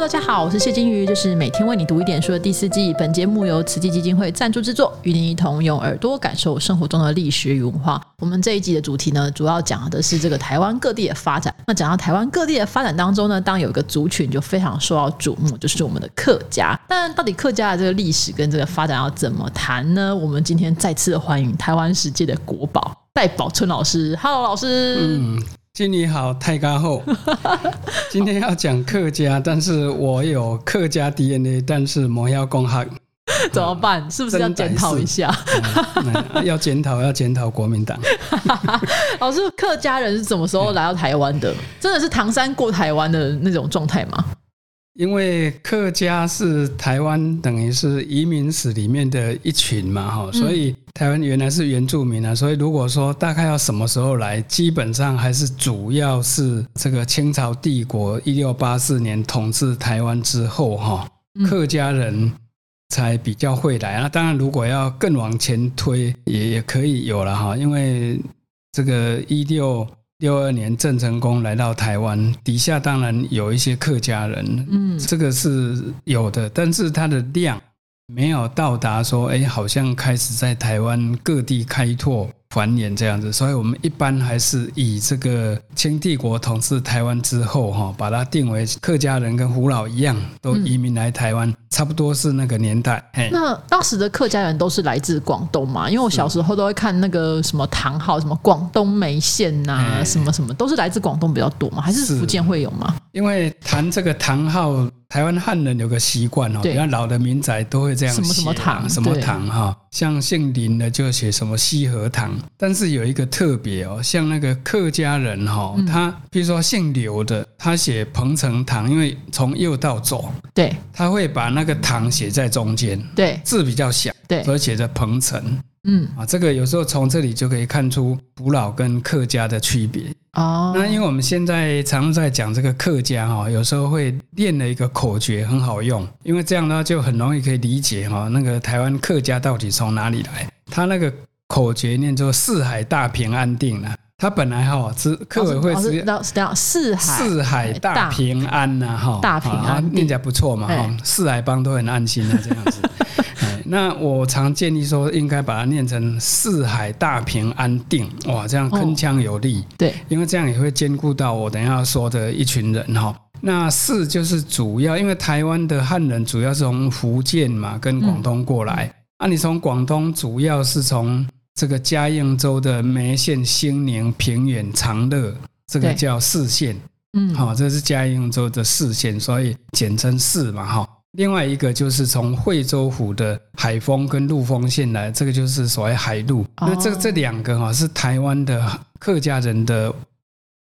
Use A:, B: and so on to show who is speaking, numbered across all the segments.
A: 大家好，我是谢金鱼，这是每天为你读一点书的第四季。本节目由慈济基金会赞助制作，与您一同用耳朵感受生活中的历史与文化。我们这一集的主题呢，主要讲的是这个台湾各地的发展。那讲到台湾各地的发展当中呢，当有一个族群就非常受到瞩目，就是我们的客家。但到底客家的这个历史跟这个发展要怎么谈呢？我们今天再次欢迎台湾世界的国宝戴宝春老师。Hello，老师。嗯。
B: 经理好，太高后。今天要讲客家，但是我有客家 DNA，但是没有公汉，
A: 怎么办？是不是要检讨一下？
B: 要检讨，要检讨国民党。
A: 老师，客家人是什么时候来到台湾的？真的是唐山过台湾的那种状态吗？
B: 因为客家是台湾等于是移民史里面的一群嘛，哈，所以台湾原来是原住民啊，所以如果说大概要什么时候来，基本上还是主要是这个清朝帝国一六八四年统治台湾之后，哈，客家人才比较会来。那当然，如果要更往前推，也也可以有了哈，因为这个一六。六二年，郑成功来到台湾，底下当然有一些客家人，嗯，这个是有的，但是它的量没有到达说，哎，好像开始在台湾各地开拓。繁衍这样子，所以我们一般还是以这个清帝国统治台湾之后，哈，把它定为客家人跟胡老一样，都移民来台湾，差不多是那个年代。
A: 那当时的客家人都是来自广东嘛？因为我小时候都会看那个什么唐号，什么广东梅县呐，什么什么，都是来自广东比较多嘛？还是福建会有吗？
B: 因为谈这个唐号。台湾汉人有个习惯哦，比较老的民宅都会这样写，什么什么堂，什么堂哈，像姓林的就写什么西河堂。但是有一个特别哦，像那个客家人哈，他比如说姓刘的，他写彭城堂，因为从右到左，
A: 对，
B: 他会把那个堂写在中间，
A: 对，
B: 字比较小，
A: 对，
B: 所以写着彭城。嗯啊，这个有时候从这里就可以看出古老跟客家的区别哦。那因为我们现在常在讲这个客家哈，有时候会练了一个口诀，很好用，因为这样的话就很容易可以理解哈，那个台湾客家到底从哪里来？他那个口诀念作“四海大平安定”呢。他本来哈是客委会是
A: 四海
B: 四海大平安呐哈，
A: 大平安
B: 念起来不错嘛哈，四海帮都很安心啊这样子。那我常建议说，应该把它念成“四海大平安定”哇，这样铿锵有力。
A: 对，
B: 因为这样也会兼顾到我等下说的一群人哈。那四就是主要，因为台湾的汉人主要是从福建嘛，跟广东过来。啊，你从广东主要是从这个嘉应州的梅县、兴宁、平远、长乐，这个叫四县。嗯，好，这是嘉应州的四县，所以简称四嘛，哈。另外一个就是从惠州府的海丰跟陆丰县来，这个就是所谓海陆。那这这两个哈是台湾的客家人的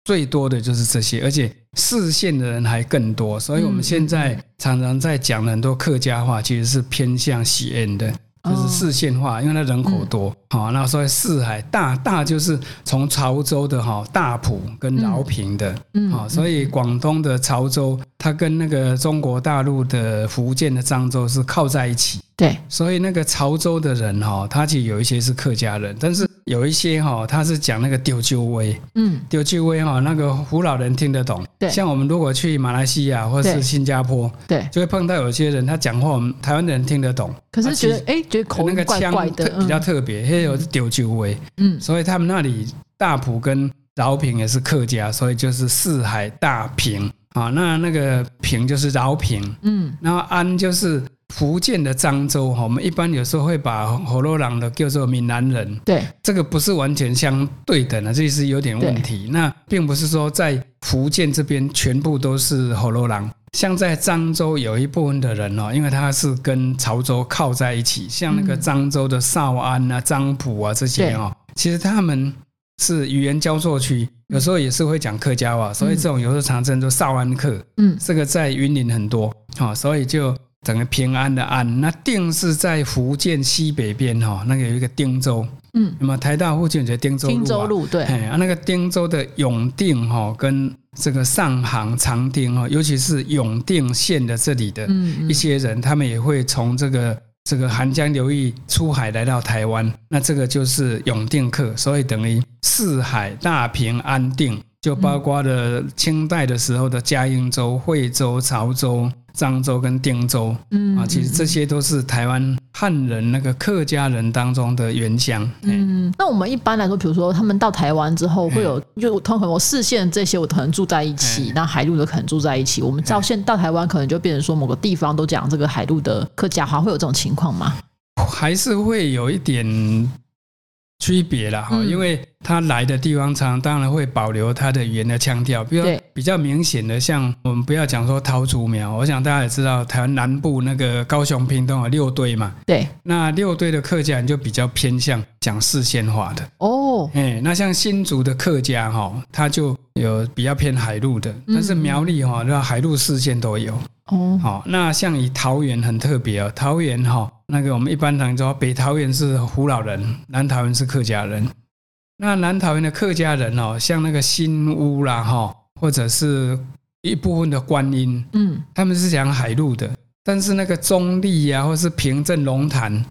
B: 最多的就是这些，而且四县的人还更多。所以我们现在常常在讲很多客家话，其实是偏向西安的。就是四县化，因为它人口多，好，那所以四海大大就是从潮州的哈大埔跟饶平的，嗯，好，所以广东的潮州，它跟那个中国大陆的福建的漳州是靠在一起。
A: 对，
B: 所以那个潮州的人哈，他其实有一些是客家人，但是有一些哈，他是讲那个丢鸠威，嗯，丢鸠威哈，那个胡老人听得懂。
A: 对，
B: 像我们如果去马来西亚或者是新加坡，
A: 对，
B: 就会碰到有些人他讲话，我们台湾的人听得懂，
A: 可是觉得哎，觉得口
B: 那个腔比较特别，因为有丢鸠威，嗯，所以他们那里大埔跟饶平也是客家，所以就是四海大平。啊，那那个平就是饶平，嗯，然后安就是。福建的漳州哈，我们一般有时候会把火罗郎的叫做闽南人，
A: 对，
B: 这个不是完全相对等的，这是有点问题。那并不是说在福建这边全部都是火罗郎，像在漳州有一部分的人哦，因为他是跟潮州靠在一起，像那个漳州的邵安啊、漳浦啊这些哦，其实他们是语言交错区，有时候也是会讲客家话，所以这种有时候常称作少安客，嗯，这个在云林很多，好，所以就。整个平安的安，那定是在福建西北边哈，那个有一个汀州，嗯，那么台大附近就汀州路，汀
A: 州路对，
B: 哎，那个汀州的永定哈，跟这个上杭长汀哈，尤其是永定县的这里的一些人，他们也会从这个这个韩江流域出海来到台湾，那这个就是永定客，所以等于四海大平安定就包括了清代的时候的嘉应州、惠州、潮州、漳州跟汀州，
A: 嗯
B: 啊，其实这些都是台湾汉人那个客家人当中的原乡。嗯，
A: 嗯，那我们一般来说，比如说他们到台湾之后，会有就通常我视线这些，我可能住在一起，那海陆的可能住在一起。我们到现到台湾，可能就变成说某个地方都讲这个海陆的客家话，会有这种情况吗？
B: 还是会有一点区别了，哈、
A: 嗯。
B: 因为他来的地方常当然会保留他的语言的腔调，比如比较明显的，像我们不要讲说桃竹苗，我想大家也知道，台湾南部那个高雄、屏东有六堆嘛，
A: 对，
B: 那六堆的客家人就比较偏向讲四线话的，
A: 哦，
B: 哎，那像新竹的客家哈，他就有比较偏海陆的，但是苗栗哈，那海陆四线都有。
A: 哦，
B: 好，那像以桃园很特别哦，桃园哈，那个我们一般常说北桃园是胡老人，南桃园是客家人。那南桃园的客家人哦，像那个新屋啦哈，或者是一部分的观音，
A: 嗯，
B: 他们是讲海陆的，但是那个中立呀、或是平镇龙潭，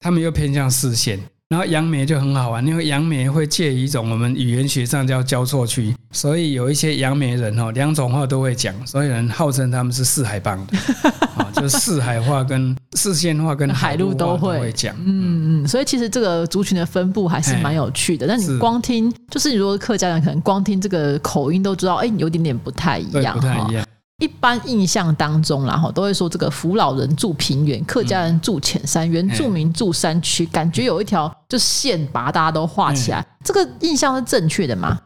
B: 他们又偏向四线。然后杨梅就很好玩，因为杨梅会介于一种我们语言学上叫交错区，所以有一些杨梅人哦，两种话都会讲，所以人号称他们是四海帮的，啊，就是四海话跟四线话跟
A: 海陆
B: 陆都
A: 都会
B: 会讲，
A: 嗯嗯，所以其实这个族群的分布还是蛮有趣的。但你
B: 是
A: 光听，就是你如果客家人可能光听这个口音都知道，哎，有点点不太一，样
B: 不太一。样。
A: 一般印象当中啦，哈，都会说这个扶老人住平原，客家人住浅山，原住民住山区，感觉有一条就线把大家都画起来。这个印象是正确的吗？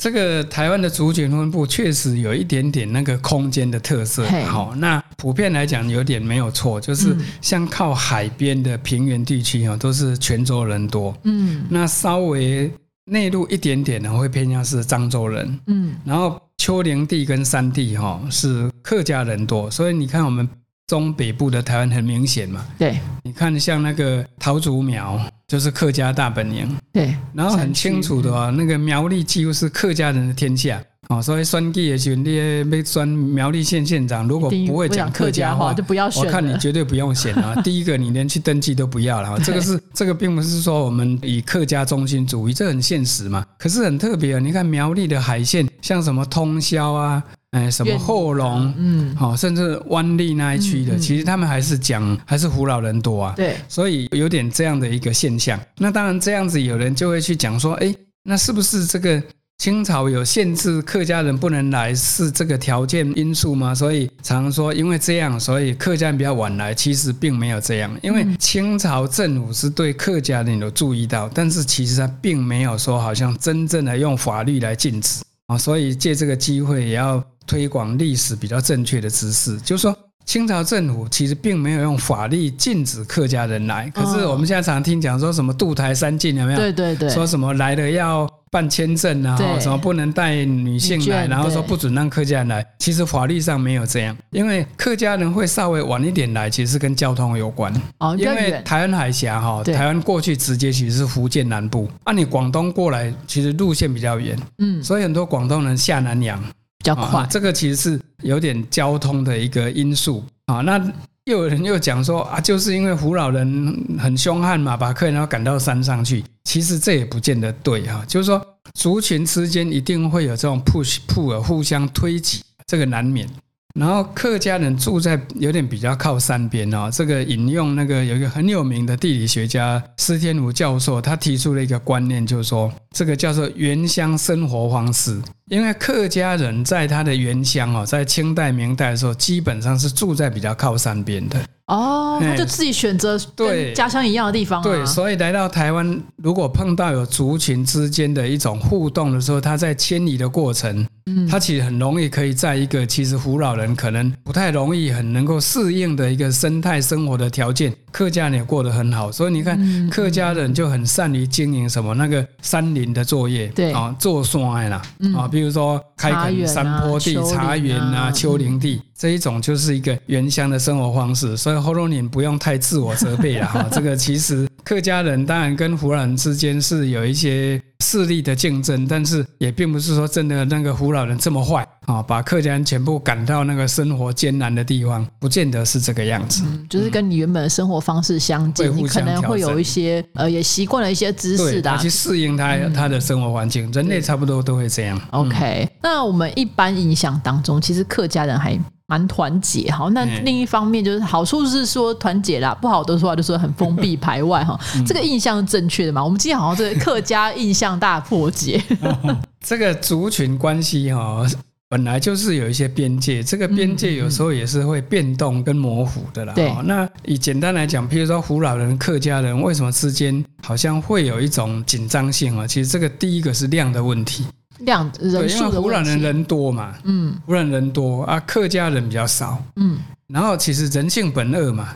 B: 这个台湾的族群分布确实有一点点那个空间的特色
A: 嘿，
B: 好，那普遍来讲有点没有错，就是
A: 嗯。
B: 像靠海边的平原地区哦，都是泉州人多，
A: 嗯。
B: 那稍微内陆一点点呢，会偏向是漳州人，
A: 嗯，
B: 然后丘陵地跟山地哈是客家人多，所以你看我们中北部的台湾很明显嘛，
A: 对。
B: 你看像那个桃竹苗就是客家大本营，
A: 对，
B: 然后很清楚的哦，那个苗栗几乎是客家人的天下哦，所以选举的时候，你要选苗栗县县长，如果不会讲客家话
A: 就，不要选了。
B: 我看你绝对不用选啊！第一个，你连去登记都不要了。这个是 这个，并不是说我们以客家中心主义，这很现实嘛。可是很特别啊，你看苗栗的海线，像什么通宵啊，哎，什么后龙，
A: 嗯，
B: 好、甚至湾利那一区的，
A: 嗯嗯
B: 其实他们还是讲还是胡老人多啊。
A: 对，
B: 所以有点这样的一个现象。那当然这样子，有人就会去讲说，哎，那是不是这个清朝有限制客家人不能来，是这个条件因素吗？所以常说因为这样，所以客家人比较晚来，其实并没有这样。因为清朝政府是对客家人有注意到，但是其实他并没有说好像真正的用法律来禁止啊。所以借这个机会也要推广历史比较正确的知识，就是说。清朝政府其实并没有用法律禁止客家人来，可是我们现在常听讲说什么渡台三禁有没有？
A: 对对对，
B: 说什么来了要办签证啊，什么不能带女性来，然后说不准让客家人来。其实法律上没有这样，因为客家人会稍微晚一点来，其实是跟交通有关。
A: 哦，比
B: 因为，台湾海峡哈，台湾过去直接其实是福建南部，按、你广东过来，其实路线比较远，
A: 嗯，
B: 所以很多广东人下南洋。
A: 比较快
B: 啊，，这个其实是有点交通的一个因素啊。那又有人又讲说啊，就是因为胡老人很凶悍嘛，把客人要赶到山上去。其实这也不见得对哈、就是说族群之间一定会有这种 push pull 互相推挤，这个难免。然后客家人住在有点比较靠山边哦，这个引用那个有一个很有名的地理学家施天武教授，他提出了一个观念，就是说这个叫做原乡生活方式。因为客家人在他的原乡哦，在清代、明代的时候，基本上是住在比较靠山边的。
A: 哦，他
B: 哎
A: 就自己选择
B: 对
A: 跟家乡一样的地方啊，
B: 对，所以来到台湾，如果碰到有族群之间的一种互动的时候，他在迁移的过程，
A: 嗯。
B: 他其实很容易可以在一个其实胡老人可能不太容易很能够适应的一个生态生活的条件，客家人也过得很好。所以你看，
A: 嗯
B: 客家人就很善于经营什么那个山林的作业，
A: 对
B: 啊，做山啦，
A: 嗯
B: 啊，比如说开垦山坡地、茶园
A: 啊
B: 啊、丘陵地。这一种就是一个原乡的生活方式，所以后龙你不用太自我责备了哈。这个其实客家人当然跟胡老人之间是有一些势力的竞争，但是也并不是说真的那个胡老人这么坏啊，把客家人全部赶到那个生活艰难的地方，不见得是这个样子。
A: 嗯，就是跟你原本的生活方式相近，你可能会有一些呃，也习惯了一些知识的，
B: 去适应他他的生活环境。人类差不多都会这样。
A: OK，那我们一般印象当中，其实客家人还。蛮团结哈，那另一方面就是好处是说团结啦，不好的说话就说很封闭排外哈。这个印象是正确的嘛？我们今天好像这个客家印象大破解。
B: 这个族群关系哈，本来就是有一些边界，这个边界有时候也是会变动跟模糊的啦。
A: 对，
B: 那以简单来讲，譬如说胡老人、客家人为什么之间好像会有一种紧张性啊？其实这个第一个是量的问题。
A: 量人数的
B: 湖南人人多嘛，嗯，湖南人多啊，客家人比较少，嗯，然后其实人性本恶嘛，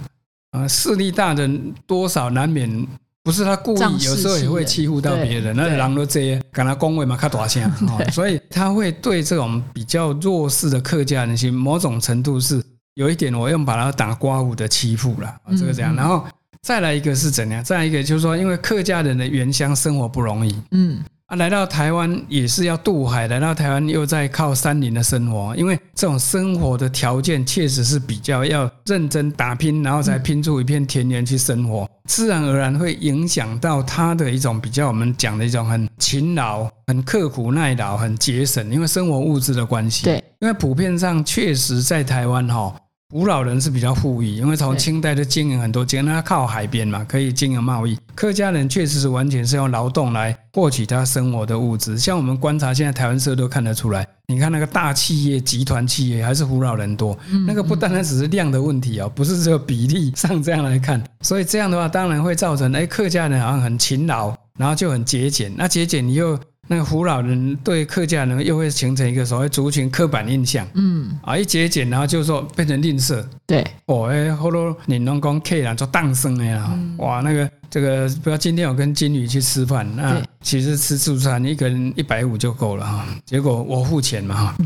B: 啊，势力大的多少难免不是他故意，有时候也会欺负到别人，那狼都这样，跟他恭维嘛，他大声，所以他会对这种比较弱势的客家人，其实某种程度是有一点，我用把他打刮胡的欺负了，这个这样，然后再来一个是怎样？再一个就是说，因为客家人的原乡生活不容易，嗯。来到台湾也是要渡海，来到台湾又在靠山林的生活，因为这种生活的条件确实是比较要认真打拼，然后才拼出一片田园去生活，自然而然会影响到他的一种比较我们讲的一种很勤劳、很刻苦耐劳、很节省，因为生活物质的关系。
A: 对，
B: 因为普遍上确实在台湾哈。古老人是比较富裕，因为从清代就经营很多，因为他靠海边嘛，可以经营贸易。客家人确实是完全是用劳动来获取他生活的物质。像我们观察现在台湾社都看得出来，你看那个大企业、集团企业还是胡老人多，那个不单单只是量的问题哦，不是这个比例上这样来看。所以这样的话，当然会造成哎，客家人好像很勤劳，然后就很节俭。那节俭你又。那个胡老人对客家人又会形成一个所谓族群刻板印象，嗯，啊，一节俭，然后就说变成吝啬，
A: 对，
B: 哦，哎，后头你能讲客人做当生的啦，哇，那个这个，不要今天我跟金鱼去吃饭，那其实吃自助餐一个人一百五就够了哈，结果我付钱嘛哈，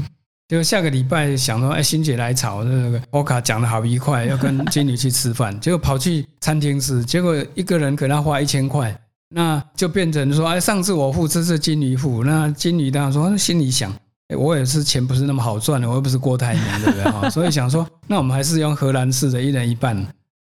B: 结果下个礼拜想说，哎，欣姐来炒那个波卡讲的好愉快，要跟金女去吃饭，结果跑去餐厅吃，结果一个人可能要花一千块。那就变成说，哎，上次我付，这次金鱼付。那金鱼当然说，心里想，我也是钱不是那么好赚的，我又不是郭台铭，对不对？所以想说，那我们还是用荷兰式的，一人一半。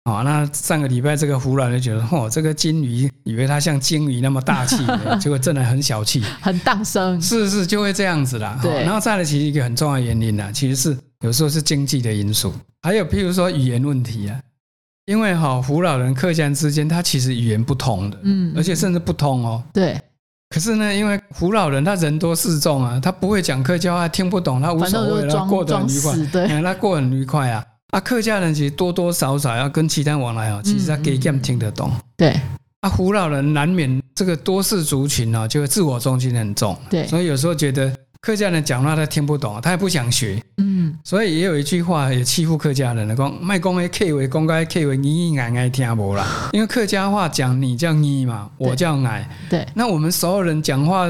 B: 啊，那上个礼拜这个胡老就觉得，哦，这个金鱼以为它像金鱼那么大气，结果真的很小气，
A: 很荡生。
B: 是是，就会这样子啦。
A: 对。
B: 然后再来，其实一个很重要的原因呢，其实是有时候是经济的因素，还有譬如说语言问题啊。因为哈，胡老人、客家人之间，他其实语言不通的，嗯，而且甚至不通哦。
A: 对。
B: 可是呢，因为胡老人他人多势众啊，他不会讲客家话，听不懂，他无所谓，他过得很愉快，
A: 对，
B: 他过很愉快啊。啊，客家人其实多多少少要跟其他往来哦，其实他给 game 听得懂。
A: 对。
B: 啊，胡老人难免这个多事族群哦，就自我中心很重。
A: 对。
B: 所以有时候觉得。客家人讲话他听不懂，他也不想学，嗯，所以也有一句话也欺负客家人的，讲卖公诶 K 为公该 K 为你矮矮听不啦，因为客家话讲你叫你嘛，我叫矮，
A: 对，
B: 那我们所有人讲话，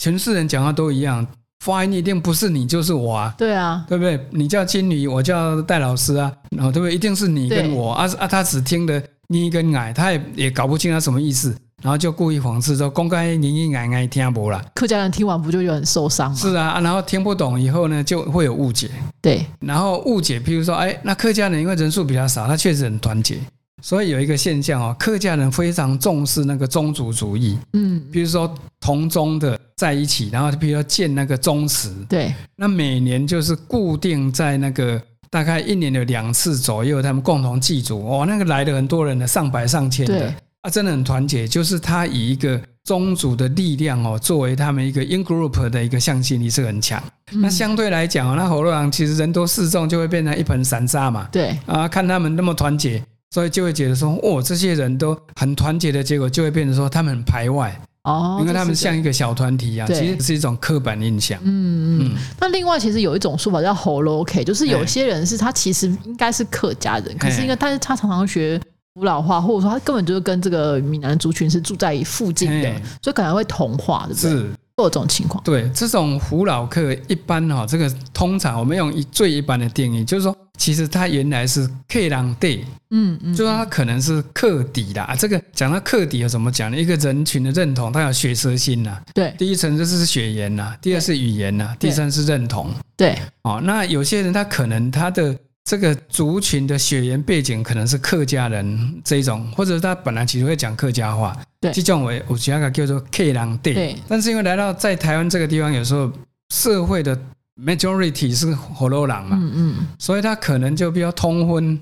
B: 全世人讲话都一样，发音一定不是你就是我啊，
A: 对啊，
B: 对不对？你叫金女，我叫戴老师啊，然后对不对？一定是你跟我啊啊，他只听得你跟矮，他也也搞不清他什么意思。然后就故意讽刺说：“公开你你爱爱听不啦？”
A: 客家人听完不就有很受伤吗？
B: 是啊，然后听不懂以后呢，就会有误解。
A: 对，
B: 然后误解，譬如说，哎，那客家人因为人数比较少，他确实很团结，所以有一个现象哦，客家人非常重视那个宗族主义。嗯，比如说同宗的在一起，然后比如说建那个宗祠。
A: 对，
B: 那每年就是固定在那个大概一年有两次左右，他们共同祭祖。哦，那个来的很多人的，上百上千的。他真的很团结，就是他以一个宗族的力量哦，作为他们一个 in group 的一个向心力是很强。那相对来讲哦，那火洛郎其实人多势众，就会变成一盆散沙嘛。
A: 对
B: 啊，看他们那么团结，所以就会觉得说，哦，这些人都很团结的结果，就会变成说他们很排外哦，因为他们像一个小团体一样，其实是一种刻板印象。
A: 嗯嗯。那另外，其实有一种说法叫 “holoke”，就是有些人是他其实应该是客家人，可是因为但是他常常学。古老化，或者说他根本就是跟这个闽南族群是住在附近的，所以可能会同化，对不对？
B: 是
A: 各种情况。
B: 对，这种胡老客一般哈、这个通常我们用一最一般的定义，就是说，其实他原来是克朗地，
A: 嗯嗯，
B: 就说它可能是客底的。啊这个讲到客底有怎么讲呢？一个人群的认同，他有血舌心呐。
A: 对
B: 第一层就是血缘呐，第二是语言呐，第三是认同。
A: 对
B: 哦，那有些人他可能他的这个族群的血缘背景可能是客家人这一种，或者他本来其实会讲客家话，
A: 对。
B: 这种为有些个叫做 K 狼地。
A: 对。
B: 但是因为来到在台湾这个地方，有时候社会的 majority 是火罗狼嘛，
A: 嗯嗯，
B: 所以他可能就比较通婚，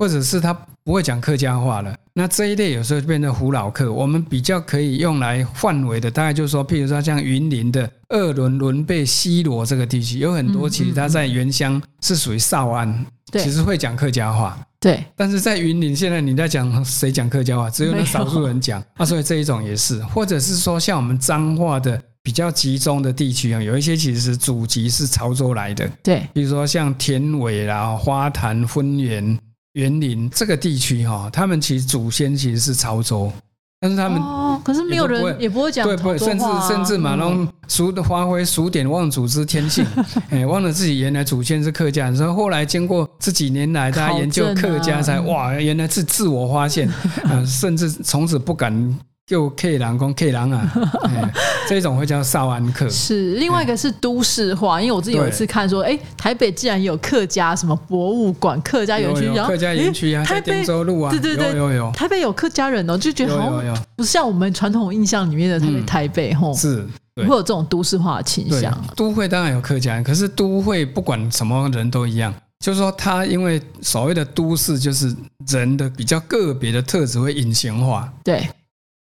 B: 或者是他不会讲客家话了。那这一类有时候就变成胡老客，我们比较可以用来范围的，大概就是说，譬如说像云林的二轮伦贝西罗这个地区，有很多
A: 嗯
B: 其实他在原乡是属于少安，其实会讲客家话。
A: 对。
B: 但是在云林，现在你在讲谁讲客家话？只有那少数人讲。啊，所以这一种也是，或者是说像我们彰化的比较集中的地区啊，有一些其实祖籍是潮州来的，
A: 对。
B: 比如说像田尾啦、花坛、分园、园林这个地区哈、他们其实祖先其实是潮州，但是他们、
A: 哦，可是没有人也不会讲
B: 对不会，甚至甚至嘛，
A: 嗯。
B: 然后数的发挥数典忘祖之天性，哎，忘了自己原来祖先是客家人，所以后来经过这几年来，大家研究客家才哇，原来是自我发现，啊，甚至从此不敢就 K 狼公 K 狼啊，哎这种会叫少安客。
A: 是另外一个是都市化，因为我自己有一次看说，哎，台北竟然有客家什么博物馆、客家园区，然后
B: 客家园区啊，
A: 诶台北
B: 州路啊，
A: 对对对
B: 有有有。
A: 台北有客家人哦，就觉得好像不像我们传统印象里面的台北
B: 嗯。
A: 台北吼，
B: 是，对。
A: 会有这种都市化的倾
B: 对
A: 向。，
B: 都会当然有客家人，可是都会不管什么人都一样，就是说他因为所谓的都市就是人的比较个别的特质会隐形化，
A: 对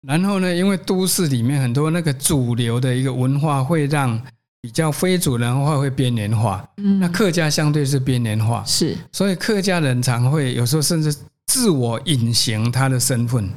B: 然后呢，因为都市里面很多那个主流的一个文化会让比较非主流文化会边缘化，
A: 嗯，
B: 那客家相对是边缘化，
A: 是。
B: 所以客家人常会有时候甚至自我隐形他的身份，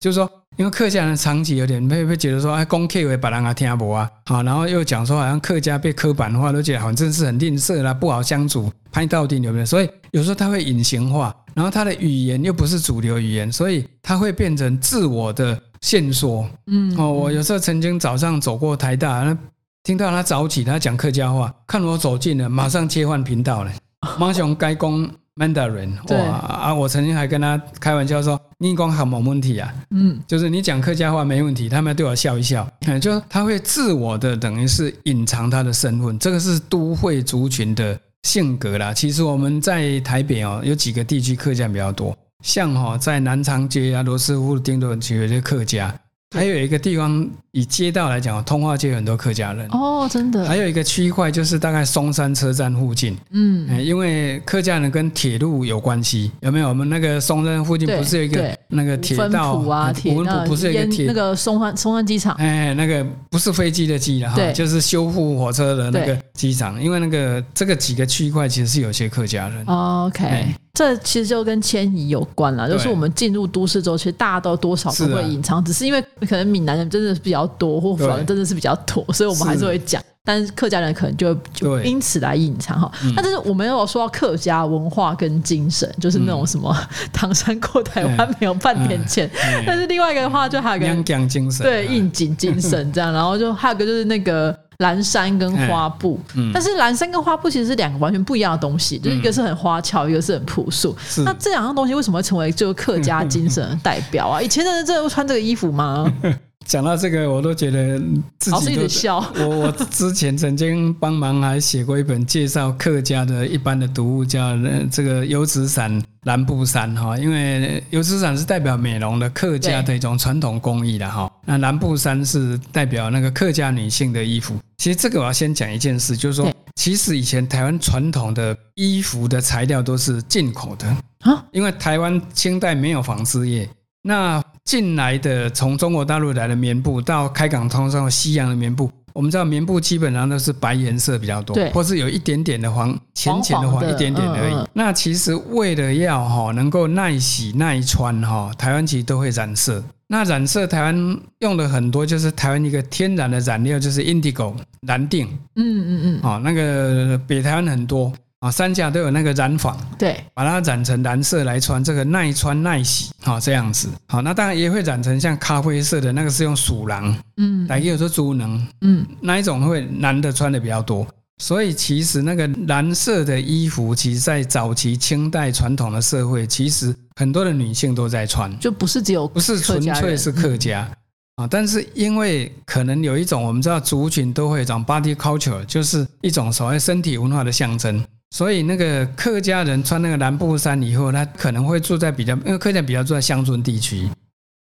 B: 就是说，因为客家人长期有点会会觉得说，哎，公客为把人啊听不啊，好，然后又讲说好像客家被刻板化，都觉得好像真是很吝啬啦，不好相处，拍到底有没有？所以有时候他会隐形化，然后他的语言又不是主流语言，所以他会变成自我的线索。
A: 嗯
B: 哦，我有时候曾经早上走过台大，那听到他早起，他讲客家话，看我走近了，马上切换频道了，马上该讲 Mandarin，
A: 对
B: 哇啊！我曾经还跟他开玩笑说：“你讲好没问题啊，
A: 嗯
B: 就是你讲客家话没问题。”他们对我笑一笑，嗯 就他会自我的等于是隐藏他的身份，这个是都会族群的性格啦。其实我们在台北哦，有几个地区客家比较多，像哈、在南昌街啊、罗斯福、丁斗区有些客家，还有一个地方以街道来讲，通化街有很多客家人。
A: 哦，真的。
B: 还有一个区块就是大概松山车站附近，
A: 嗯。
B: 哎，因为客家人跟铁路有关系，有没有？我们那个松山附近不是有一个那个铁道
A: 埔啊，
B: 呃
A: 铁那
B: 五分埔不是有一个铁
A: 那个松山松山机场，
B: 哎，那个不是飞机的机了哈，就是修复火车的那个机场。因为那个这个几个区块其实是有些客家人
A: ，OK，
B: 哎
A: 这其实就跟迁移有关了，就是我们进入都市之后，其实大家都多少都会隐藏，只是因为可能闽南人真的是比较多，或
B: 对。
A: 反正真的是比较多，所以我们还是会讲。但是客家人可能就就因此来隐藏哈。那但是我们有说到客家文化跟精神，就是那种什么唐山过台湾没有半点钱，但是另外一个的话，就还有个
B: 娘讲精神，
A: 对应景精神 这样，然后就还有个就是那个蓝山跟花布，
B: 嗯
A: 但是蓝山跟花布其实是两个完全不一样的东西，就是一个是很花俏，一个是很朴素。那这两样东西为什么会成为就是客家精神的代表啊？以前的人真的会穿这个衣服吗？
B: 讲到这个，我都觉得自己都
A: 笑。
B: 我我之前曾经帮忙还写过一本介绍客家的一般的读物，叫呃这个油纸伞蓝布衫哈，因为油纸伞是代表美容的客家的一种传统工艺的哈，那蓝布衫是代表那个客家女性的衣服。其实这个我要先讲一件事，就是说，其实以前台湾传统的衣服的材料都是进口的
A: 啊，
B: 因为台湾清代没有纺织业，那进来的从中国大陆来的棉布到开港通商西洋的棉布，我们知道棉布基本上都是白颜色比较多，或是有一点点的黄，浅浅的
A: 黄的
B: 一点点而已。那其实为了要哈能够耐洗耐穿哈，台湾其实都会染色。那染色台湾用的很多，就是台湾一个天然的染料，就是 indigo 蓝靛
A: 嗯嗯嗯，
B: 哦，那个北台湾很多啊，三家都有那个染坊，
A: 对，
B: 把它染成蓝色来穿，这个耐穿耐洗，好这样子。好，那当然也会染成像咖啡色的那个是用鼠狼，
A: 嗯。
B: 来也有说猪能，
A: 嗯，
B: 那一种会男的穿的比较多。所以其实那个蓝色的衣服，其实在早期清代传统的社会，其实很多的女性都在穿，
A: 就不是只有
B: 不是纯粹是客家。啊，但是因为可能有一种我们知道族群都会有一种 body culture，就是一种所谓身体文化的象征，所以那个客家人穿那个蓝布衫以后，他可能会住在比较，因为客家比较住在乡村地区，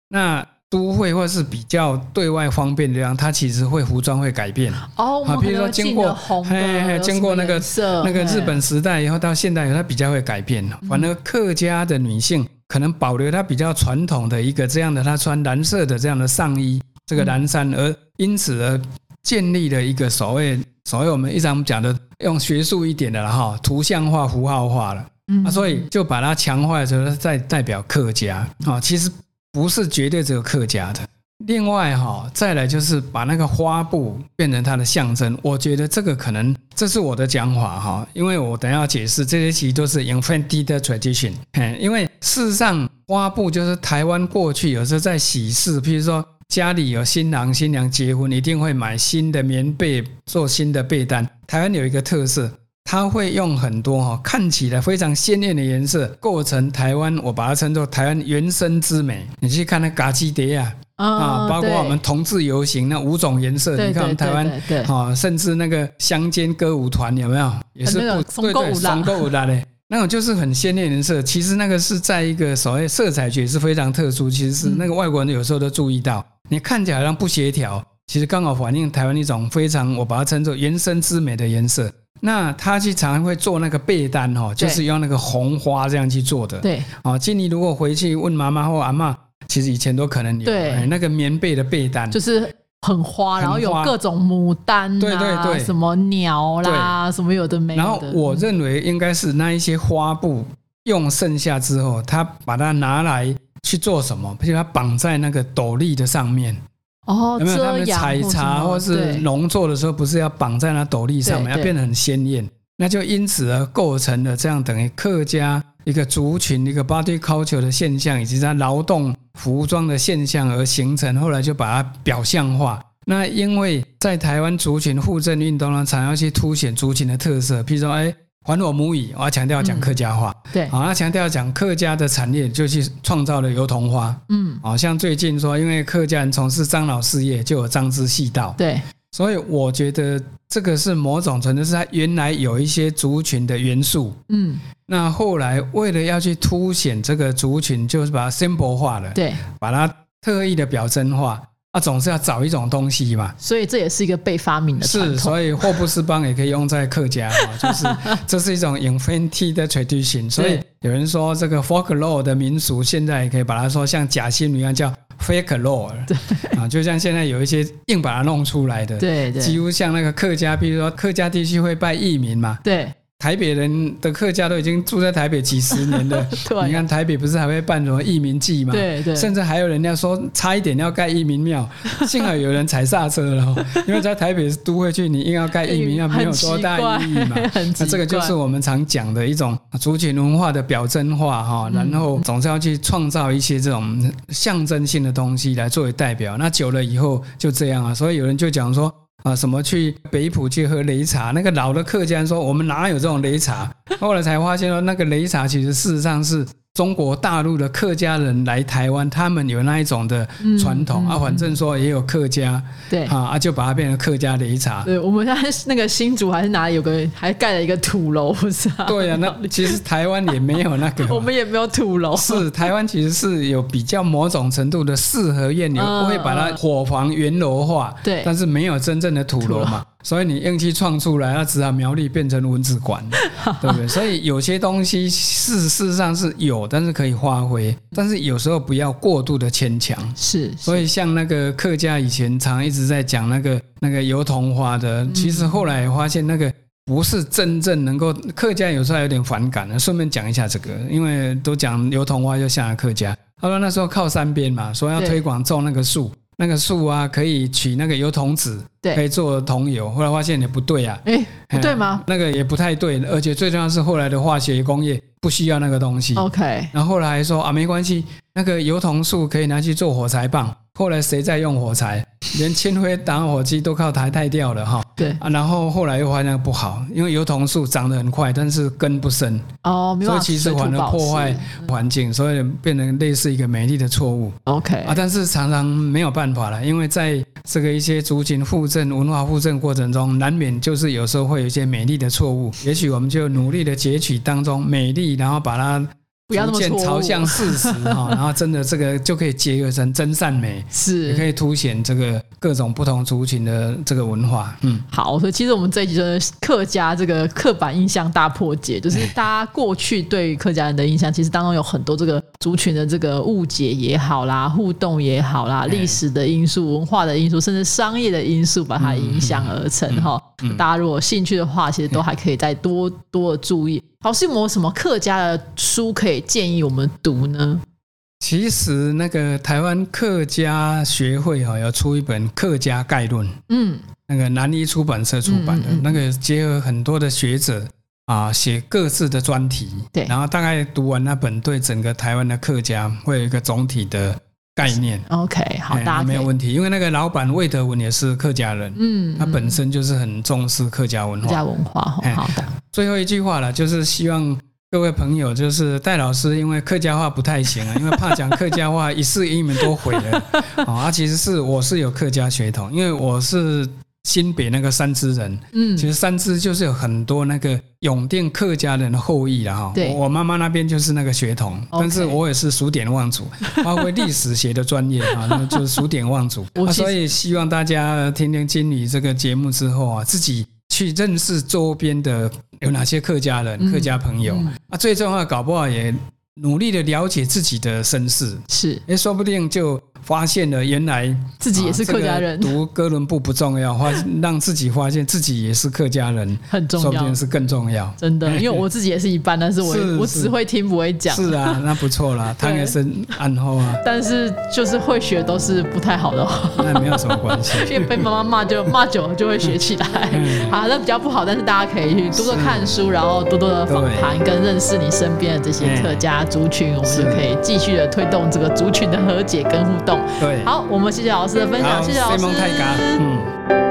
B: 那都会或是比较对外方便的地方，他其实会服装会改变。
A: 哦，
B: 啊，比如说经过
A: 红
B: 嘿嘿经过那个那个日本
A: 嘿
B: 时代以后到现代以后，它比较会改变。反而客家的女性可能保留她比较传统的一个这样的，她穿蓝色的这样的上衣，这个蓝衫，而因此而建立了一个所谓所谓我们一常讲的用学术一点的了哈，图像化、符号化了。
A: 嗯
B: 啊，所以就把它强化的时候，再代表客家啊，其实不是绝对只有客家的。另外哈，再来就是把那个花布变成它的象征，我觉得这个可能这是我的讲法哈，因为我等下要解释这些其实都是的 tradition，嘿因为事实上花布就是台湾过去有时候在喜事，譬如说家里有新郎新娘结婚，一定会买新的棉被做新的被单。台湾有一个特色，它会用很多哈看起来非常鲜艳的颜色构成台湾，我把它称作台湾原生之美。你去看那嘎基蝶啊。啊，包括我们同志游行那五种颜色，你看我们台湾
A: 对，
B: 啊，甚至那个乡间歌舞团有没有？也是不
A: 松歌舞
B: 松歌舞啦嘞，那种就是很鲜艳颜色。其实那个是在一个所谓色彩学是非常特殊，其实是那个外国人有时候都注意到，你看起来好像不协调，其实刚好反映台湾一种非常我把它称作原生之美的颜色。那他去常常会做那个被单哦，就是用那个红花这样去做的。
A: 对，
B: 哦，今你如果回去问妈妈或阿妈。其实以前都可能有，
A: 对，
B: 那个棉被的被单
A: 就是很花，然后有各种牡丹，
B: 对对对，
A: 什么鸟啦，什么有的没
B: 有。然后我认为应该是那一些花布用剩下之后，他把它拿来去做什么？比如它绑在那个斗笠的上面。
A: 哦，
B: 有没有他们采茶或是农作的时候，不是要绑在那斗笠上面，要变得很鲜艳？那就因此而构成了这样等于客家。一个族群一个 body culture 的现象，以及它劳动服装的现象而形成，后来就把它表象化。那因为在台湾族群互证运动呢，常要去凸显族群的特色，譬如说，哎，还我母语，我要强调讲客家话，
A: 对，
B: 啊，要强调讲客家的产业，就去创造了油桐花，嗯，啊，像最近说，因为客家人从事樟脑事业，就有樟之细道，
A: 对。
B: 所以我觉得这个是某种程度是它原来有一些族群的元素，嗯，那后来为了要去凸显这个族群，就是把它 symbol 化了，
A: 对，
B: 把它特意的表征化，啊，总是要找一种东西嘛，
A: 所以这也是一个被发明的
B: 是，所以霍布斯邦也可以用在客家，就是这是一种 infinity 的 tradition，所以有人说这个 folklore 的民俗，现在也可以把它说像假新闻一样叫。fake
A: 对。
B: 啊，就像现在有一些硬把它弄出来的，
A: 对对，
B: 几乎像那个客家，比如说客家地区会拜义民嘛，
A: 对。
B: 台北人的客家都已经住在台北几十年了，你看台北不是还会办什么义民祭嘛？
A: 对对，
B: 甚至还有人家说差一点要盖义民庙，幸好有人踩刹车了，因为在台北都会去，你硬要盖义民庙没有多大意义嘛。那这个就是我们常讲的一种族群文化的表征化哈，然后总是要去创造一些这种象征性的东西来作为代表。那久了以后就这样啊，所以有人就讲说。啊，什么去北浦去喝擂茶？那个老的客家人说，我们哪有这种擂茶？后来才发现说，那个擂茶其实事实上是。中国大陆的客家人来台湾，他们有那一种的传统啊，反正说也有客家，
A: 对
B: 啊，就把它变成客家擂茶。
A: 对，我们现在那个新竹还是哪里有个，还盖了一个土楼，不是吧？
B: 对呀，那其实台湾也没有那个，
A: 我们也没有土楼。
B: 是台湾其实是有比较某种程度的四合院，你不会把它火房圆楼化，
A: 对，
B: 但是没有真正的土楼嘛。所以你硬气创出来，那只好苗栗变成文字馆，对不对？所以有些东西事事实上是有，但是可以发挥，但是有时候不要过度的牵强。
A: 是，
B: 所以像那个客家以前常一直在讲那个那个油桐花的，其实后来发现那个不是真正能够客家有时候有点反感的。顺便讲一下这个，因为都讲油桐花就下了客家，他说那时候靠山边嘛，说要推广种那个树。那个树啊可以取那个油桐籽，
A: 对
B: 可以做桐油。后来发现也不对啊，
A: 哎，不对吗
B: 哎那个也不太对，而且最重要是后来的化学工业不需要那个东西。
A: ？OK，
B: 然后后来还说啊，没关系，那个油桐树可以拿去做火柴棒。后来谁在用火柴？连铅灰打火机都靠台汰掉了哈
A: 对，
B: 啊！然后后来又发现不好，因为油桐树长得很快，但是根不深，
A: 哦，没
B: 所以其实反而破坏环境，所以变成类似一个美丽的错误
A: OK，
B: 啊。但是常常没有办法了，因为在这个一些族群互证、文化互证过程中，难免就是有时候会有一些美丽的错误。也许我们就努力的截取当中美丽，然后把它
A: 不要那么
B: 逐渐朝向事实哈，然后真的这个就可以结合成真善美，是也可以凸显这个各种不同族群的这个文化。嗯，
A: 好，所以其实我们这一集就是客家这个刻板印象大破解，
B: 哎
A: 就是大家过去对于客家人的印象，其实当中有很多这个族群的这个误解也好啦，互动也好啦，
B: 哎
A: 历史的因素、文化的因素，甚至商业的因素，把它影响而成哈。
B: 嗯
A: 大家如果有兴趣的话，其实都还可以再多多的注意。老师有没有什么客家的书可以建议我们读呢？
B: 其实那个台湾客家学会哈要出一本《客家概论》，
A: 嗯，
B: 那个南一出版社出版的，
A: 嗯嗯嗯。
B: 那个结合很多的学者啊，写各自的专题，
A: 对。
B: 然后大概读完那本，对整个台湾的客家会有一个总体的概念。
A: OK，好，
B: 哎
A: 大家，
B: 没有问题，因为那个老板魏德文也是客家人，
A: 嗯，
B: 他本
A: 嗯
B: 身就是很重视客家文化
A: 客家。文化好的，
B: 最后一句话了，就是希望各位朋友，就是戴老师，因为客家话不太行啊，因为怕讲客家话，一世英名都毁了。哦，啊，其实是我是有客家血统，因为我是新北那个三支人，
A: 嗯，
B: 其实三支就是有很多那个永定客家人的后裔了哈。
A: 对。
B: 我我妈妈那边就是那个血统，但是我也是数典忘祖，包括历史学的专业啊，那就是数典忘祖。所以希望大家听听经理这个节目之后啊，自己去认识周边的有哪些客家人、
A: 嗯。
B: 客家朋友。
A: 嗯。
B: 啊，最重要搞不好也努力的了解自己的身世，
A: 是。
B: 哎，说不定就发现了原来
A: 自己也是
B: 啊
A: 客家人，
B: 这个读哥伦布不重要，发 让自己发现自己也是客家人，
A: 很重要
B: 说不定。是更重要。
A: 真的，因为我自己也是一半，但是我我只会听不会讲，
B: 是啊，那不错啦，他也是暗后啊，
A: 但是就是会学都是不太好的话，
B: 那没有什么关系。
A: 因为被妈妈骂就骂久了就会学起来，
B: 嗯
A: 好，那比较不好。但是大家可以去多多看书，然后多多的访谈，跟认识你身边的这些客家族群，我们就可以继续的推动这个族群的和解跟互动。
B: 对，
A: 好，我们谢谢老师的分享，谢谢老师。